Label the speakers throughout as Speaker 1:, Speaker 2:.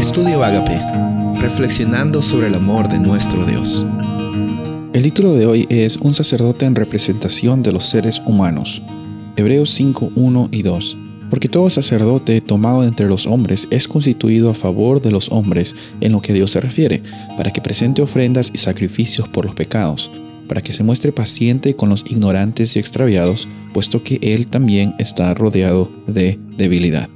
Speaker 1: Estudio Agape, reflexionando sobre el amor de nuestro Dios.
Speaker 2: El título de hoy es Un sacerdote en representación de los seres humanos. Hebreos 5, 1 y 2. Porque todo sacerdote tomado entre los hombres es constituido a favor de los hombres en lo que Dios se refiere, para que presente ofrendas y sacrificios por los pecados, para que se muestre paciente con los ignorantes y extraviados, puesto que Él también está rodeado de debilidad.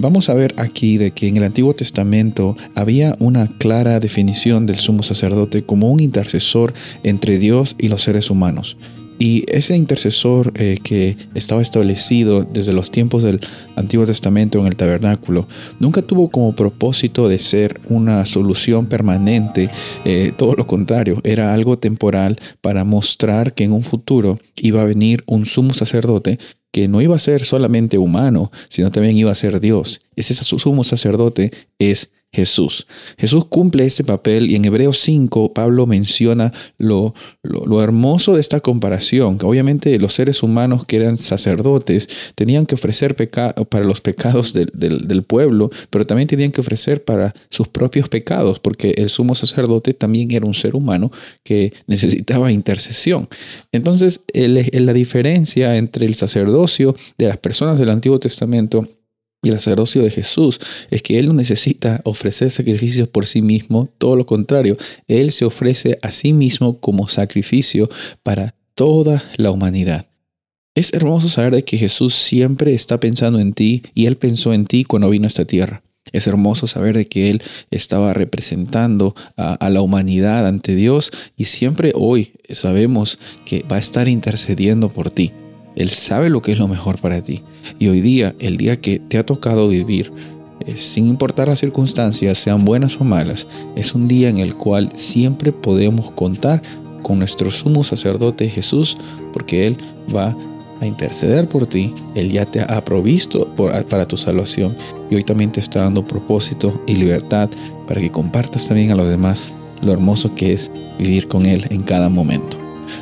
Speaker 2: Vamos a ver aquí de que en el Antiguo Testamento había una clara definición del sumo sacerdote como un intercesor entre Dios y los seres humanos. Y ese intercesor eh, que estaba establecido desde los tiempos del Antiguo Testamento en el tabernáculo nunca tuvo como propósito de ser una solución permanente, eh, todo lo contrario, era algo temporal para mostrar que en un futuro iba a venir un sumo sacerdote que no iba a ser solamente humano, sino también iba a ser Dios. Ese sumo sacerdote es Jesús. Jesús cumple ese papel y en Hebreos 5 Pablo menciona lo, lo, hermoso de esta comparación, obviamente los seres humanos que eran sacerdotes tenían que ofrecer para los pecados del, del, pueblo, pero también tenían que ofrecer para sus propios pecados, porque el sumo sacerdote también era un ser humano que necesitaba intercesión. Entonces, la diferencia entre el sacerdocio de las personas del Antiguo Testamento y el sacerdocio de Jesús es que Él no necesita ofrecer sacrificios por sí mismo, todo lo contrario, Él se ofrece a sí mismo como sacrificio para toda la humanidad. Es hermoso saber de que Jesús siempre está pensando en ti y Él pensó en ti cuando vino a esta tierra. Es hermoso saber de que Él estaba representando a, a, la humanidad ante Dios y siempre hoy sabemos que va a estar intercediendo por ti. Él sabe lo que es lo mejor para ti. Y hoy día, el día que te ha tocado vivir, eh, sin importar las circunstancias, sean buenas o malas, es un día en el cual siempre podemos contar con nuestro sumo sacerdote Jesús, porque Él va a interceder por ti, Él ya te ha provisto para tu salvación y hoy también te está dando propósito y libertad para que compartas también a los demás lo hermoso que es vivir con Él en cada momento.